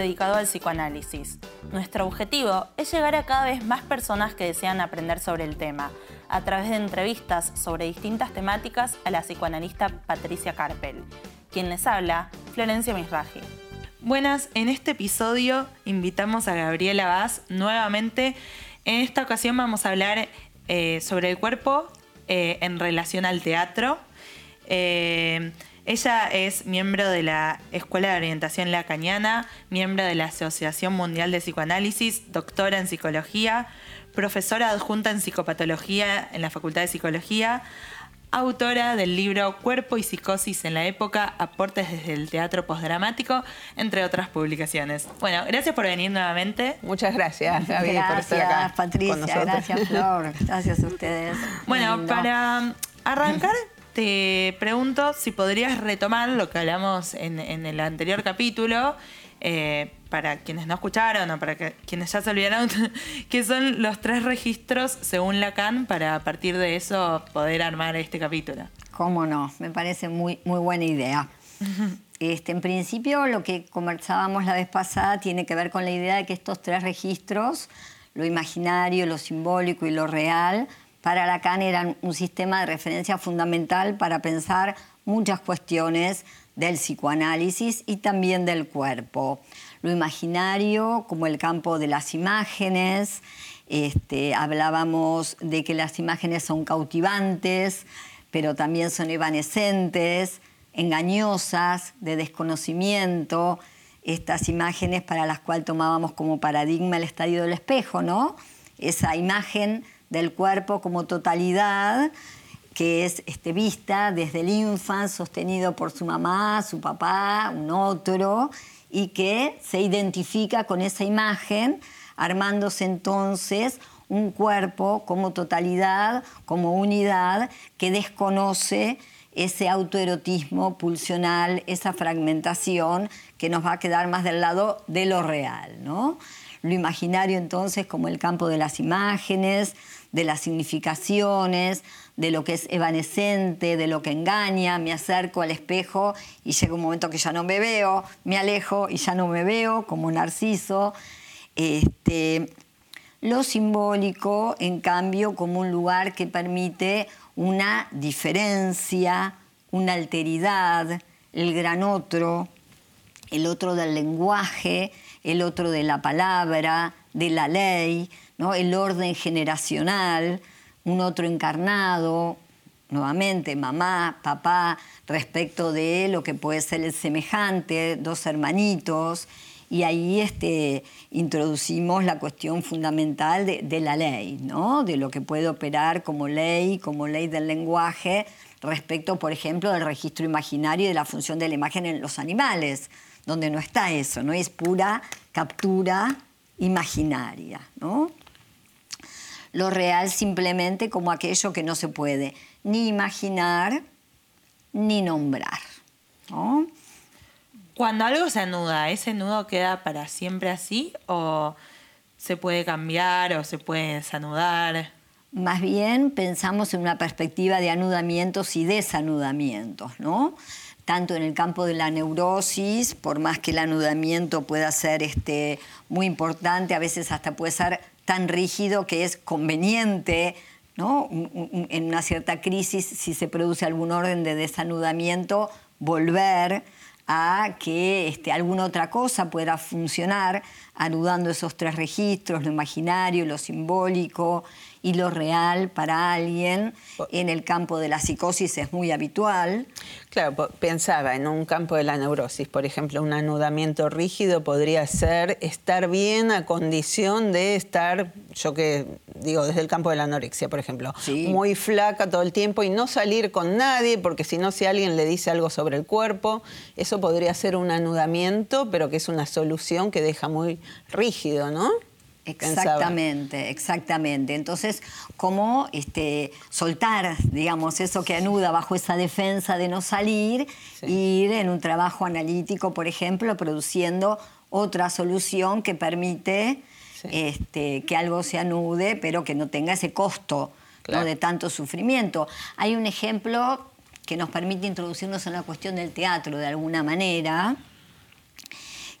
dedicado al psicoanálisis. Nuestro objetivo es llegar a cada vez más personas que desean aprender sobre el tema, a través de entrevistas sobre distintas temáticas a la psicoanalista Patricia Carpel. Quien les habla, Florencia Misraji. Buenas, en este episodio invitamos a Gabriela Vaz nuevamente. En esta ocasión vamos a hablar eh, sobre el cuerpo eh, en relación al teatro. Eh, ella es miembro de la Escuela de Orientación Lacaniana, miembro de la Asociación Mundial de Psicoanálisis, doctora en psicología, profesora adjunta en psicopatología en la Facultad de Psicología, autora del libro Cuerpo y Psicosis en la época, aportes desde el teatro postdramático, entre otras publicaciones. Bueno, gracias por venir nuevamente. Muchas gracias, Gaby, gracias, por estar acá. Patricia, gracias, Flor. Gracias a ustedes. Bueno, para arrancar, te pregunto si podrías retomar lo que hablamos en, el anterior capítulo. Eh, para quienes no escucharon o para quienes ya se olvidaron, que son los tres registros según Lacan para a partir de eso poder armar este capítulo. Cómo no, me parece muy, muy buena idea. Este, en principio, lo que conversábamos la vez pasada tiene que ver con la idea de que estos tres registros, lo imaginario, lo simbólico y lo real, para Lacan eran un sistema de referencia fundamental para pensar muchas cuestiones del psicoanálisis y también del cuerpo. Lo imaginario como el campo de las imágenes, este, hablábamos de que las imágenes son cautivantes, pero también son evanescentes, engañosas, de desconocimiento, estas imágenes para las cuales tomábamos como paradigma el estadio del espejo, ¿no? Esa imagen del cuerpo como totalidad que es este, vista desde el infant, sostenido por su mamá, su papá, un otro, y que se identifica con esa imagen, armándose entonces un cuerpo como totalidad, como unidad, que desconoce ese autoerotismo pulsional, esa fragmentación que nos va a quedar más del lado de lo real. ¿no? Lo imaginario entonces como el campo de las imágenes, de las significaciones, de lo que es evanescente, de lo que engaña, me acerco al espejo y llega un momento que ya no me veo, me alejo y ya no me veo, como Narciso. Este, lo simbólico, en cambio, como un lugar que permite una diferencia, una alteridad, el gran otro, el otro del lenguaje, el otro de la palabra, de la ley, el orden generacional, un otro encarnado, nuevamente mamá, papá, respecto de lo que puede ser el semejante, dos hermanitos, y ahí este, introducimos la cuestión fundamental de, la ley, ¿no? de lo que puede operar como ley, como ley del lenguaje, respecto, por ejemplo, del registro imaginario y de la función de la imagen en los animales, donde no está eso, no es pura captura imaginaria. ¿no? lo real simplemente como aquello que no se puede ni imaginar ni nombrar. Cuando algo se anuda, ¿ese nudo queda para siempre así o se puede cambiar o se puede desanudar? Más bien pensamos en una perspectiva de anudamientos y desanudamientos, ¿no? Tanto en el campo de la neurosis, por más que el anudamiento pueda ser este, muy importante, a veces hasta puede ser tan rígido que es conveniente ¿no? en una cierta crisis, si se produce algún orden de desanudamiento, volver a que este, alguna otra cosa pueda funcionar, anudando esos tres registros, lo imaginario, lo simbólico y lo real para alguien. En el campo de la psicosis es muy habitual. Claro, pensaba en un campo de la neurosis, por ejemplo, un anudamiento rígido podría ser estar bien a condición de estar, yo que digo, desde el campo de la anorexia, por ejemplo, muy flaca todo el tiempo y no salir con nadie, porque si no, si alguien le dice algo sobre el cuerpo, eso podría ser un anudamiento, pero que es una solución que deja muy rígido, ¿no? Exactamente, exactamente. Entonces, ¿cómo este, soltar, digamos, eso que anuda bajo esa defensa de no salir, ir en un trabajo analítico, por ejemplo, produciendo otra solución que permite este, que algo se anude, pero que no tenga ese costo de tanto sufrimiento. Hay un ejemplo que nos permite introducirnos en la cuestión del teatro de alguna manera,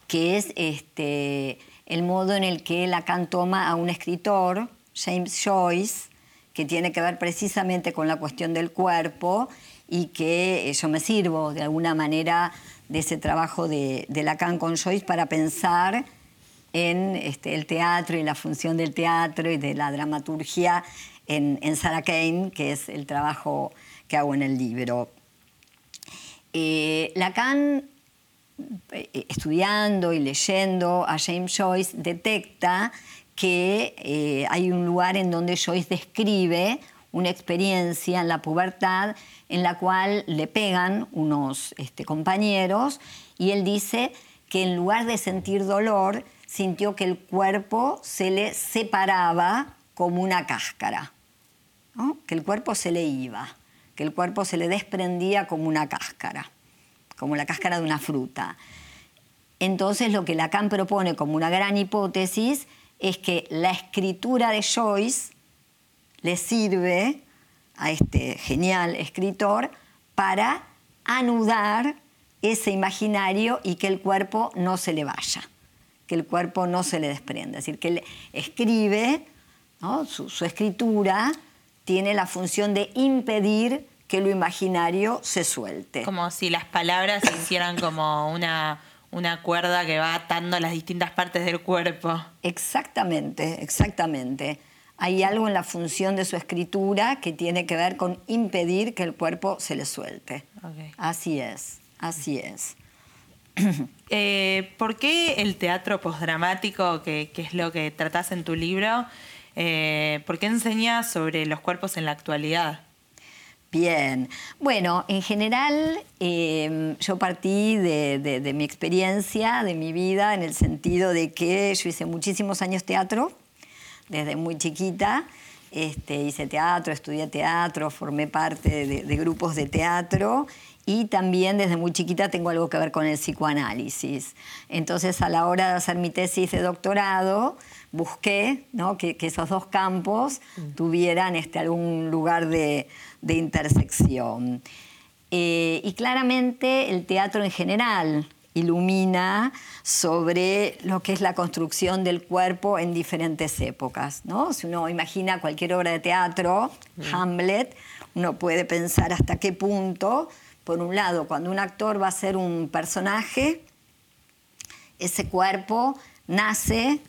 que es este, el modo en el que Lacan toma a un escritor, James Joyce, que tiene que ver precisamente con la cuestión del cuerpo y que eh, yo me sirvo de alguna manera de ese trabajo de, Lacan con Joyce para pensar en este, el teatro y la función del teatro y de la dramaturgia en, Sarah Kane, que es el trabajo que hago en el libro. Eh, Lacan, estudiando y leyendo a James Joyce, detecta que eh, hay un lugar en donde Joyce describe una experiencia en la pubertad en la cual le pegan unos este, compañeros y él dice que en lugar de sentir dolor, sintió que el cuerpo se le separaba como una cáscara que el cuerpo se le iba, que el cuerpo se le desprendía como una cáscara, como la cáscara de una fruta. Entonces lo que Lacan propone como una gran hipótesis es que la escritura de Joyce le sirve a este genial escritor para anudar ese imaginario y que el cuerpo no se le vaya, que el cuerpo no se le desprenda. Es decir, que él escribe su escritura tiene la función de impedir que lo imaginario se suelte. Como si las palabras hicieran como una, una cuerda que va atando las distintas partes del cuerpo. Exactamente, exactamente. Hay algo en la función de su escritura que tiene que ver con impedir que el cuerpo se le suelte. Así es, así es. Eh, ¿Por qué el teatro postdramático, que, que, es lo que tratás en tu libro, eh, ¿Por qué enseña sobre los cuerpos en la actualidad? Bien, bueno, en general em, yo partí de, mi experiencia, de mi vida, en el sentido de que yo hice muchísimos años teatro, desde muy chiquita, este, hice teatro, estudié teatro, formé parte de, grupos de teatro y también desde muy chiquita tengo algo que ver con el psicoanálisis. Entonces a la hora de hacer mi tesis de doctorado, busqué que, esos dos campos mm. tuvieran este, algún lugar de, intersección. Eh, y claramente el teatro en general ilumina sobre lo que es la construcción del cuerpo en diferentes épocas. ¿no? Si uno imagina cualquier obra de teatro, mm. Hamlet, uno puede pensar hasta qué punto, por un lado, cuando un actor va a ser un personaje, ese cuerpo nace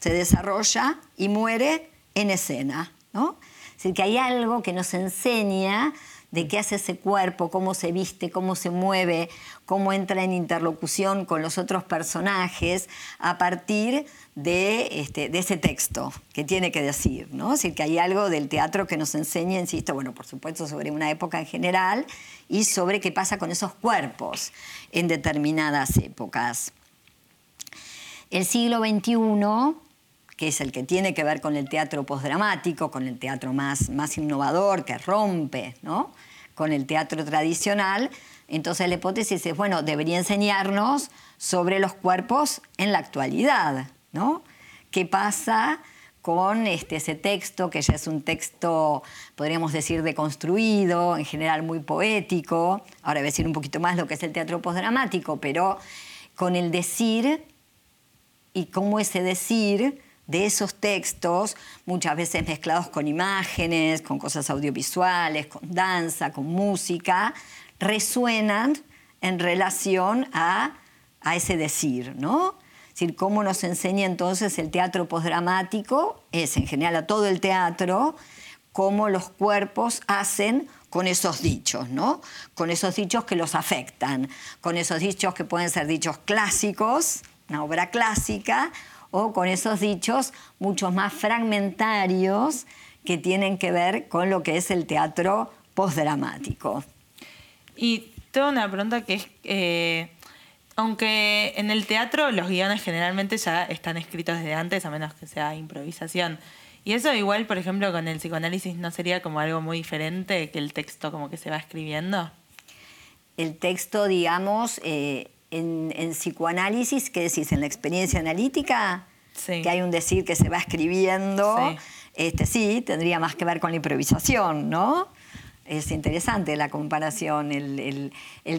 se desarrolla y muere en escena. ¿no? Es decir, que hay algo que nos enseña de qué hace ese cuerpo, cómo se viste, cómo se mueve, cómo entra en interlocución con los otros personajes a partir de, este, ese texto que tiene que decir. decir, que hay algo del teatro que nos enseña, insisto, bueno, por supuesto sobre una época en general y sobre qué pasa con esos cuerpos en determinadas épocas. El siglo XXI que es el que tiene que ver con el teatro postdramático, con el teatro más, más innovador, que rompe ¿no? con el teatro tradicional. Entonces la hipótesis es, bueno, debería enseñarnos sobre los cuerpos en la actualidad, ¿no? ¿Qué pasa con este, ese texto, que ya es un texto, podríamos decir, deconstruido, en general muy poético? Ahora voy a decir un poquito más lo que es el teatro postdramático, pero con el decir y cómo ese decir de esos textos, muchas veces mezclados con imágenes, con cosas audiovisuales, con danza, con música, resuenan en relación a, ese decir, ¿no? Decir, cómo nos enseña entonces el teatro postdramático, es en general a todo el teatro, cómo los cuerpos hacen con esos dichos, ¿no? Con esos dichos que los afectan, con esos dichos que pueden ser dichos clásicos, una obra clásica, o con esos dichos mucho más fragmentarios que tienen que ver con lo que es el teatro postdramático. Y tengo una pregunta que es, eh, aunque en el teatro los guiones generalmente ya están escritos desde antes, a menos que sea improvisación, y eso igual, por ejemplo, con el psicoanálisis no sería como algo muy diferente que el texto como que se va escribiendo. El texto, digamos, eh, en, psicoanálisis, ¿qué decís? En la experiencia analítica, que hay un decir que se va escribiendo, sí. Este, sí, tendría más que ver con la improvisación, ¿no? Es interesante la comparación. El,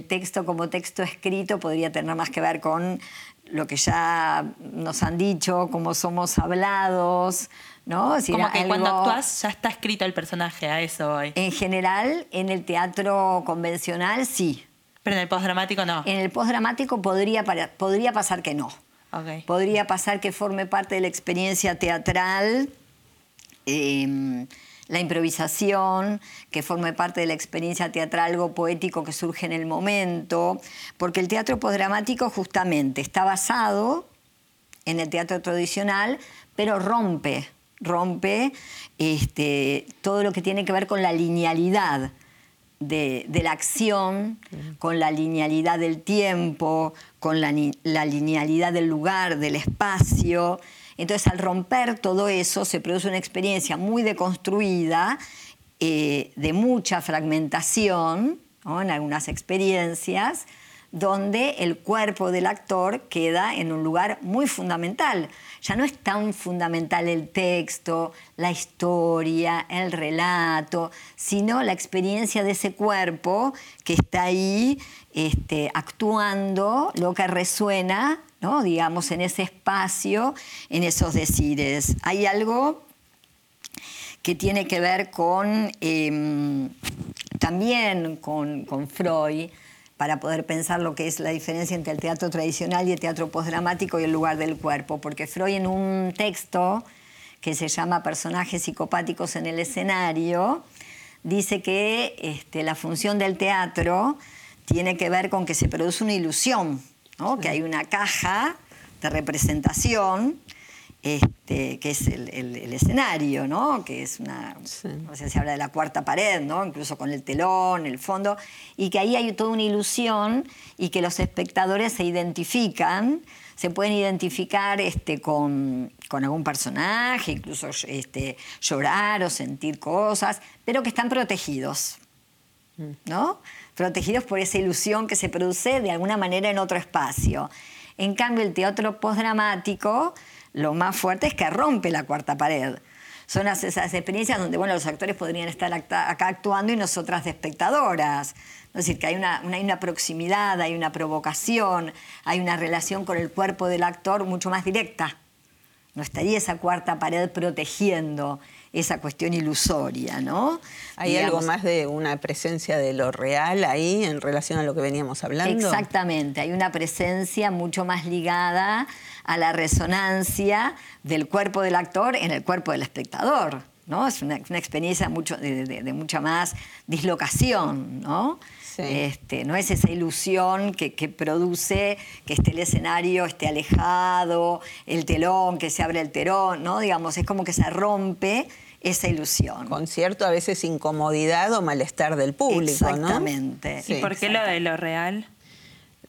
texto como texto escrito podría tener más que ver con lo que ya nos han dicho, cómo somos hablados, ¿no? como que cuando actúas ya está escrito el personaje, a eso hoy. En general, en el teatro convencional sí. Pero en el postdramático no. En el postdramático podría, podría pasar que no. Podría pasar que forme parte de la experiencia teatral. Em, la improvisación, que forme parte de la experiencia teatral, algo poético que surge en el momento, porque el teatro postdramático justamente está basado en el teatro tradicional, pero rompe, rompe este, todo lo que tiene que ver con la linealidad de, la acción, con la linealidad del tiempo, con la, la linealidad del lugar, del espacio. Entonces, al romper todo eso, se produce una experiencia muy deconstruida, eh, de mucha fragmentación, en algunas experiencias, donde el cuerpo del actor queda en un lugar muy fundamental. Ya no es tan fundamental el texto, la historia, el relato, sino la experiencia de ese cuerpo que está ahí este, actuando, lo que resuena ¿no? digamos, en ese espacio, en esos decires. Hay algo que tiene que ver con em, también con, Freud, para poder pensar lo que es la diferencia entre el teatro tradicional y el teatro postdramático y el lugar del cuerpo, porque Freud en un texto que se llama Personajes psicopáticos en el escenario, dice que este, la función del teatro tiene que ver con que se produce una ilusión, que hay una caja de representación, este, que es el, escenario, ¿no? que es una, no sé, se habla de la cuarta pared, ¿no? incluso con el telón, el fondo, y que ahí hay toda una ilusión y que los espectadores se identifican, se pueden identificar este, con, con algún personaje, incluso este, llorar o sentir cosas, pero que están protegidos. Mm. ¿no? Protegidos por esa ilusión que se produce de alguna manera en otro espacio. En cambio, el teatro postdramático, lo más fuerte es que rompe la cuarta pared. Son esas experiencias donde bueno, los actores podrían estar acá actuando y nosotras de espectadoras. Es decir, que hay una, hay una proximidad, hay una provocación, hay una relación con el cuerpo del actor mucho más directa. No estaría esa cuarta pared protegiendo esa cuestión ilusoria, ¿no? ¿Hay algo más de una presencia de lo real ahí en relación a lo que veníamos hablando? Exactamente, hay una presencia mucho más ligada a la resonancia del cuerpo del actor en el cuerpo del espectador. ¿No? Es una, experiencia mucho, de, mucha más dislocación, ¿no? Este, no es esa ilusión que, que, produce que esté el escenario esté alejado, el telón, que se abre el telón, ¿no? Digamos, es como que se rompe esa ilusión. Con cierto a veces incomodidad o malestar del público, Exactamente. ¿Y por qué lo de lo real?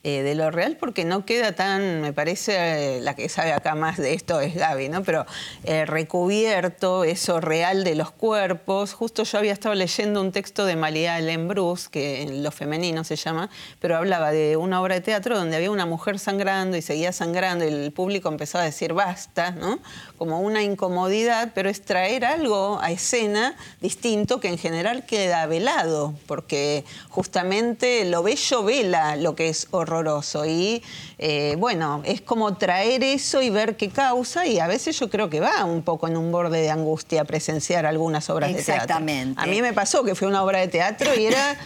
Eh, de lo real porque no queda tan, me parece, eh, la que sabe acá más de esto es Gaby, ¿no? Pero eh, recubierto eso real de los cuerpos. Justo yo había estado leyendo un texto de María Lembrus, que en lo femenino se llama, pero hablaba de una obra de teatro donde había una mujer sangrando y seguía sangrando y el público empezó a decir basta, ¿no? Como una incomodidad, pero es traer algo a escena distinto que en general queda velado, porque justamente lo bello vela lo que es horror horroroso. Y eh, bueno, es como traer eso y ver qué causa, y a veces yo creo que va un poco en un borde de angustia presenciar algunas obras de teatro. Exactamente. A mí me pasó que fue una obra de teatro y era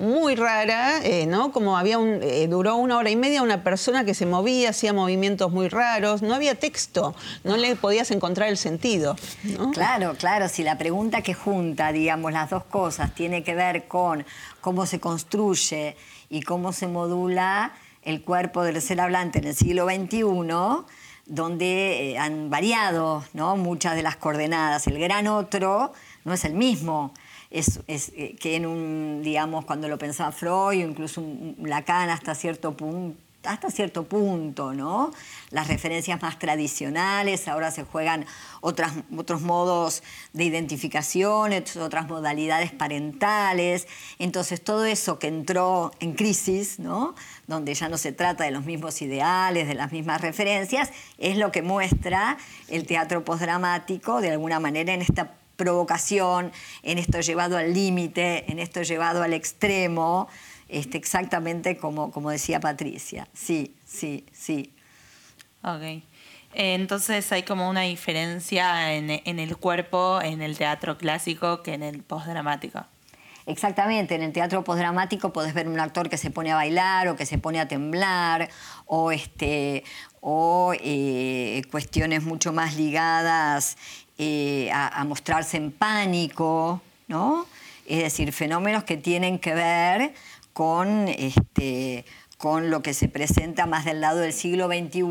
muy rara, eh, ¿no? Como había un, eh, duró una hora y media una persona que se movía, hacía movimientos muy raros, no había texto, no le podías encontrar el sentido. Claro, claro, si la pregunta que junta, digamos, las dos cosas tiene que ver con cómo se construye y cómo se modula el cuerpo del ser hablante en el siglo XXI, donde eh, han variado ¿no? muchas de las coordenadas. El gran otro no es el mismo. Es, eh, que en un, digamos, cuando lo pensaba Freud o incluso Lacan hasta cierto punto, hasta cierto punto, ¿no? Las referencias más tradicionales, ahora se juegan otras, otros modos de identificación, otras modalidades parentales. Entonces, todo eso que entró en crisis, ¿no? Donde ya no se trata de los mismos ideales, de las mismas referencias, es lo que muestra el teatro postdramático, de alguna manera, en esta provocación, en esto llevado al límite, en esto llevado al extremo, este, exactamente como, como decía Patricia. Sí, sí, sí. Ok. Entonces hay como una diferencia en, en el cuerpo en el teatro clásico que en el postdramático. Exactamente, en el teatro postdramático podés ver un actor que se pone a bailar o que se pone a temblar o, este, o eh, cuestiones mucho más ligadas eh, a, mostrarse en pánico, ¿no? Es decir, fenómenos que tienen que ver con, este, con lo que se presenta más del lado del siglo XXI,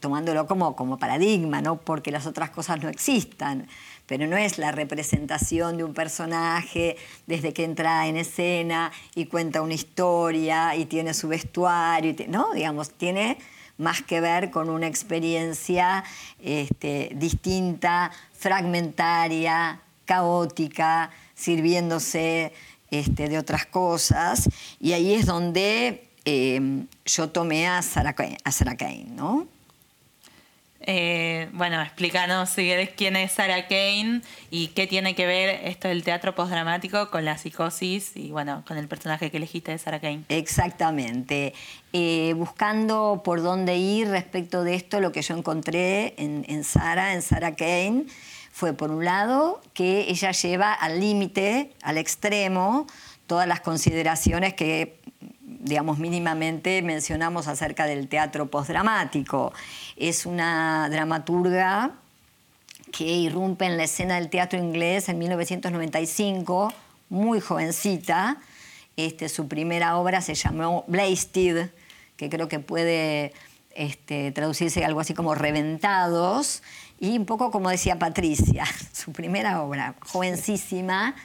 tomándolo como, como paradigma, ¿no? porque las otras cosas no existan pero no es la representación de un personaje desde que entra en escena y cuenta una historia y tiene su vestuario, no, digamos, tiene más que ver con una experiencia este, distinta, fragmentaria, caótica, sirviéndose este, de otras cosas. Y ahí es donde eh, yo tomé a Sarah, a Sarah Kane, ¿no? Eh, bueno, explícanos si querés quién es Sarah Kane y qué tiene que ver esto del teatro postdramático con la psicosis y bueno, con el personaje que elegiste de Sarah Kane. Exactamente. Eh, buscando por dónde ir respecto de esto, lo que yo encontré en, en Sarah, en Sarah Kane, fue por un lado que ella lleva al límite, al extremo, todas las consideraciones que digamos, mínimamente mencionamos acerca del teatro postdramático. Es una dramaturga que irrumpe en la escena del teatro inglés en 1995, muy jovencita. Este, su primera obra se llamó Blasted, que creo que puede este, traducirse algo así como Reventados, y un poco como decía Patricia, su primera obra, jovencísima,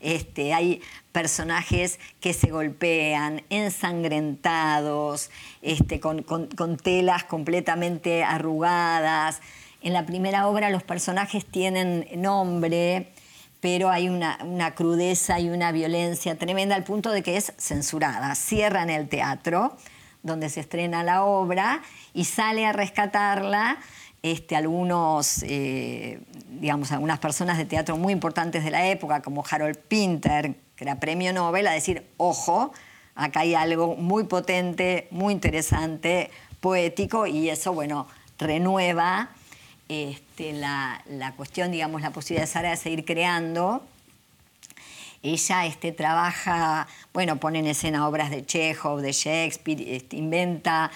este, hay personajes que se golpean, ensangrentados, este, con, telas completamente arrugadas. En la primera obra los personajes tienen nombre, pero hay una, una, crudeza y una violencia tremenda al punto de que es censurada. Cierran el teatro donde se estrena la obra y sale a rescatarla este, algunos, eh, digamos, algunas personas de teatro muy importantes de la época, como Harold Pinter, que era premio Nobel, a decir, ojo, acá hay algo muy potente, muy interesante, poético, y eso, bueno, renueva este, la, cuestión, digamos, la posibilidad de Sara de seguir creando. Ella este, trabaja, bueno, pone en escena obras de Chekhov, de Shakespeare, este, inventa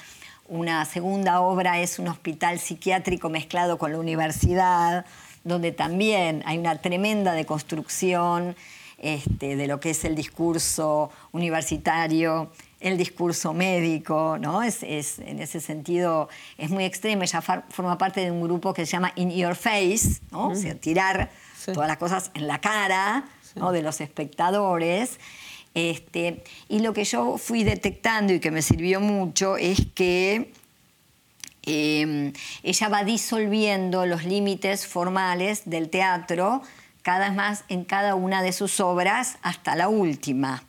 una segunda obra es un hospital psiquiátrico mezclado con la universidad, donde también hay una tremenda deconstrucción este, de lo que es el discurso universitario, el discurso médico, ¿no? Es, en ese sentido es muy extremo. Ella forma parte de un grupo que se llama In Your Face, ¿no? o sea, tirar todas las cosas en la cara ¿no? de los espectadores. Este, y lo que yo fui detectando y que me sirvió mucho es que em, ella va disolviendo los límites formales del teatro cada vez más en cada una de sus obras hasta la última.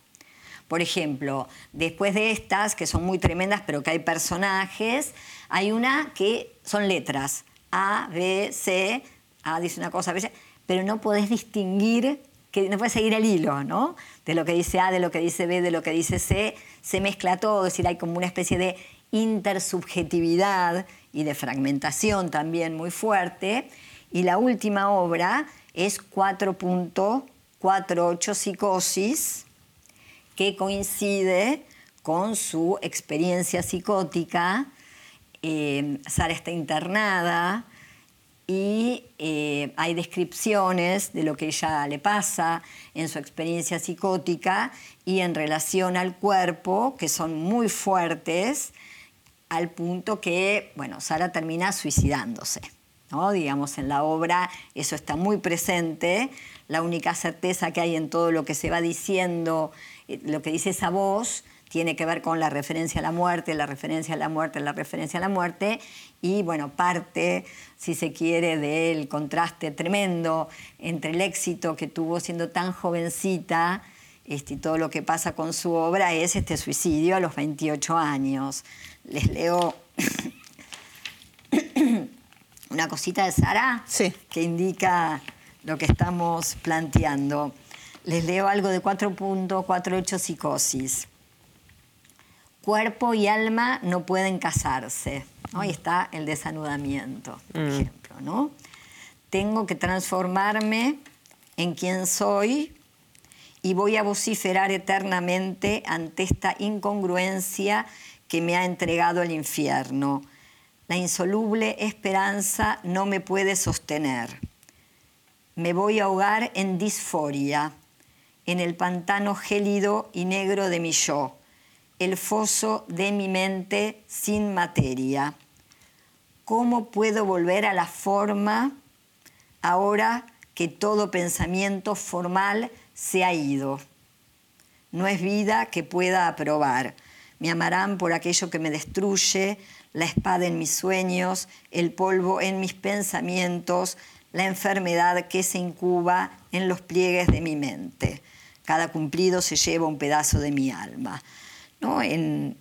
Por ejemplo, después de estas, que son muy tremendas, pero que hay personajes, hay una que son letras. A, B, C, A dice una cosa, B, pero no podés distinguir que no puede seguir el hilo, ¿no? De lo que dice A, de lo que dice B, de lo que dice C, se mezcla todo, es decir, hay como una especie de intersubjetividad y de fragmentación también muy fuerte. Y la última obra es 4.48 Psicosis, que coincide con su experiencia psicótica. Eh, Sara está internada, y eh, hay descripciones de lo que ella le pasa en su experiencia psicótica y en relación al cuerpo que son muy fuertes al punto que, bueno, Sara termina suicidándose. ¿no? Digamos, en la obra eso está muy presente, la única certeza que hay en todo lo que se va diciendo, eh, lo que dice esa voz, tiene que ver con la referencia a la muerte, la referencia a la muerte, la referencia a la muerte, y bueno, parte, si se quiere, del contraste tremendo entre el éxito que tuvo siendo tan jovencita este, y todo lo que pasa con su obra es este suicidio a los 28 años. Les leo una cosita de Sara sí. que indica lo que estamos planteando. Les leo algo de 4.48 psicosis. Cuerpo y alma no pueden casarse. Ahí está el desanudamiento, por Mm. ejemplo, ¿no? Tengo que transformarme en quien soy y voy a vociferar eternamente ante esta incongruencia que me ha entregado el infierno. La insoluble esperanza no me puede sostener. Me voy a ahogar en disforia, en el pantano gélido y negro de mi yo, el foso de mi mente sin materia. ¿Cómo puedo volver a la forma ahora que todo pensamiento formal se ha ido? No es vida que pueda aprobar. Me amarán por aquello que me destruye, la espada en mis sueños, el polvo en mis pensamientos, la enfermedad que se incuba en los pliegues de mi mente. Cada cumplido se lleva un pedazo de mi alma. ¿No? En,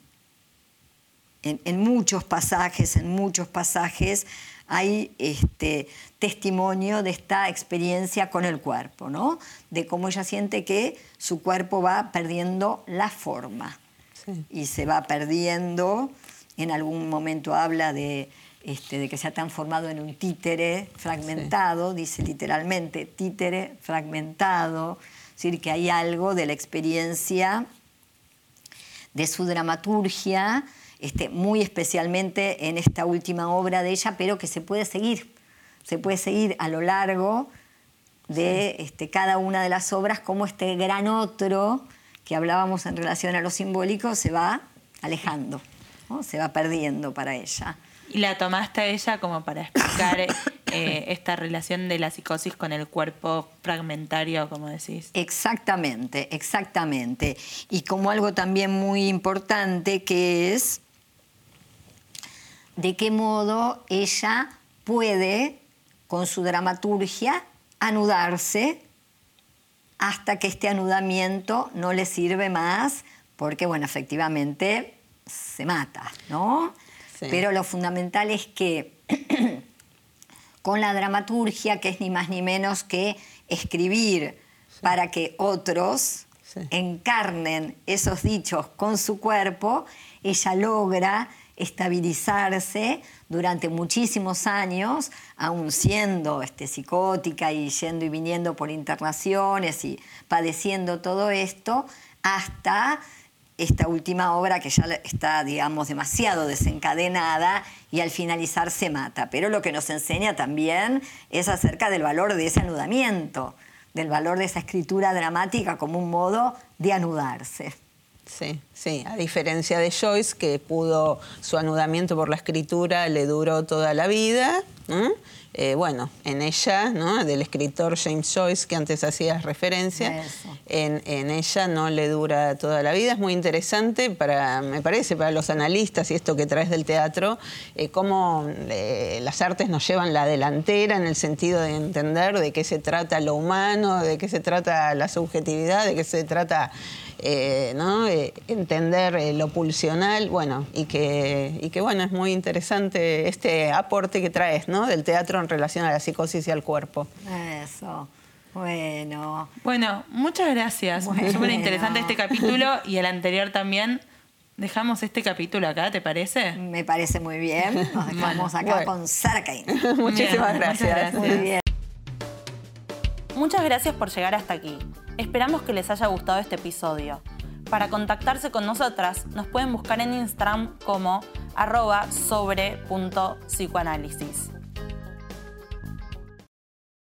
en, en muchos pasajes, en muchos pasajes hay este, testimonio de esta experiencia con el cuerpo, ¿no? De cómo ella siente que su cuerpo va perdiendo la forma Sí. y se va perdiendo. En algún momento habla de, este, de que se ha transformado en un títere fragmentado, dice literalmente títere fragmentado, es decir, que hay algo de la experiencia de su dramaturgia, este, muy especialmente en esta última obra de ella, pero que se puede seguir, se puede seguir a lo largo de este, cada una de las obras, como este gran otro que hablábamos en relación a lo simbólico se va alejando, ¿no? se va perdiendo para ella. Y la tomaste a ella como para explicar eh, esta relación de la psicosis con el cuerpo fragmentario, como decís. Exactamente, exactamente. Y como algo también muy importante que es de qué modo ella puede, con su dramaturgia, anudarse hasta que este anudamiento no le sirve más, porque, bueno, efectivamente se mata, ¿no? Sí. Pero lo fundamental es que con la dramaturgia, que es ni más ni menos que escribir para que otros Sí. encarnen esos dichos con su cuerpo, ella logra estabilizarse durante muchísimos años, aún siendo este, psicótica y yendo y viniendo por internaciones y padeciendo todo esto, hasta esta última obra que ya está, digamos, demasiado desencadenada y al finalizar se mata. Pero lo que nos enseña también es acerca del valor de ese anudamiento, del valor de esa escritura dramática como un modo de anudarse. Sí, sí, a diferencia de Joyce, que pudo, su anudamiento por la escritura le duró toda la vida. Eh, bueno, en ella, ¿no? del escritor James Joyce, que antes hacías referencia, en ella no le dura toda la vida. Es muy interesante, para, me parece, para los analistas y esto que traes del teatro, eh, cómo eh, las artes nos llevan la delantera en el sentido de entender de qué se trata lo humano, de qué se trata la subjetividad, de qué se trata eh, ¿no? Eh, entender eh, lo pulsional, bueno, y que, y que bueno, es muy interesante este aporte que traes, ¿no? Del teatro en relación a la psicosis y al cuerpo. Eso. Bueno. Bueno, muchas gracias. Bueno. Súper interesante este capítulo y el anterior también. Dejamos este capítulo acá, ¿te parece? Me parece muy bien. Nos dejamos acá Bueno. con Sarkain. Muchísimas Bien, gracias. gracias. Muy bien. Muchas gracias por llegar hasta aquí. Esperamos que les haya gustado este episodio. Para contactarse con nosotras, nos pueden buscar en Instagram como arroba sobre punto psicoanálisis.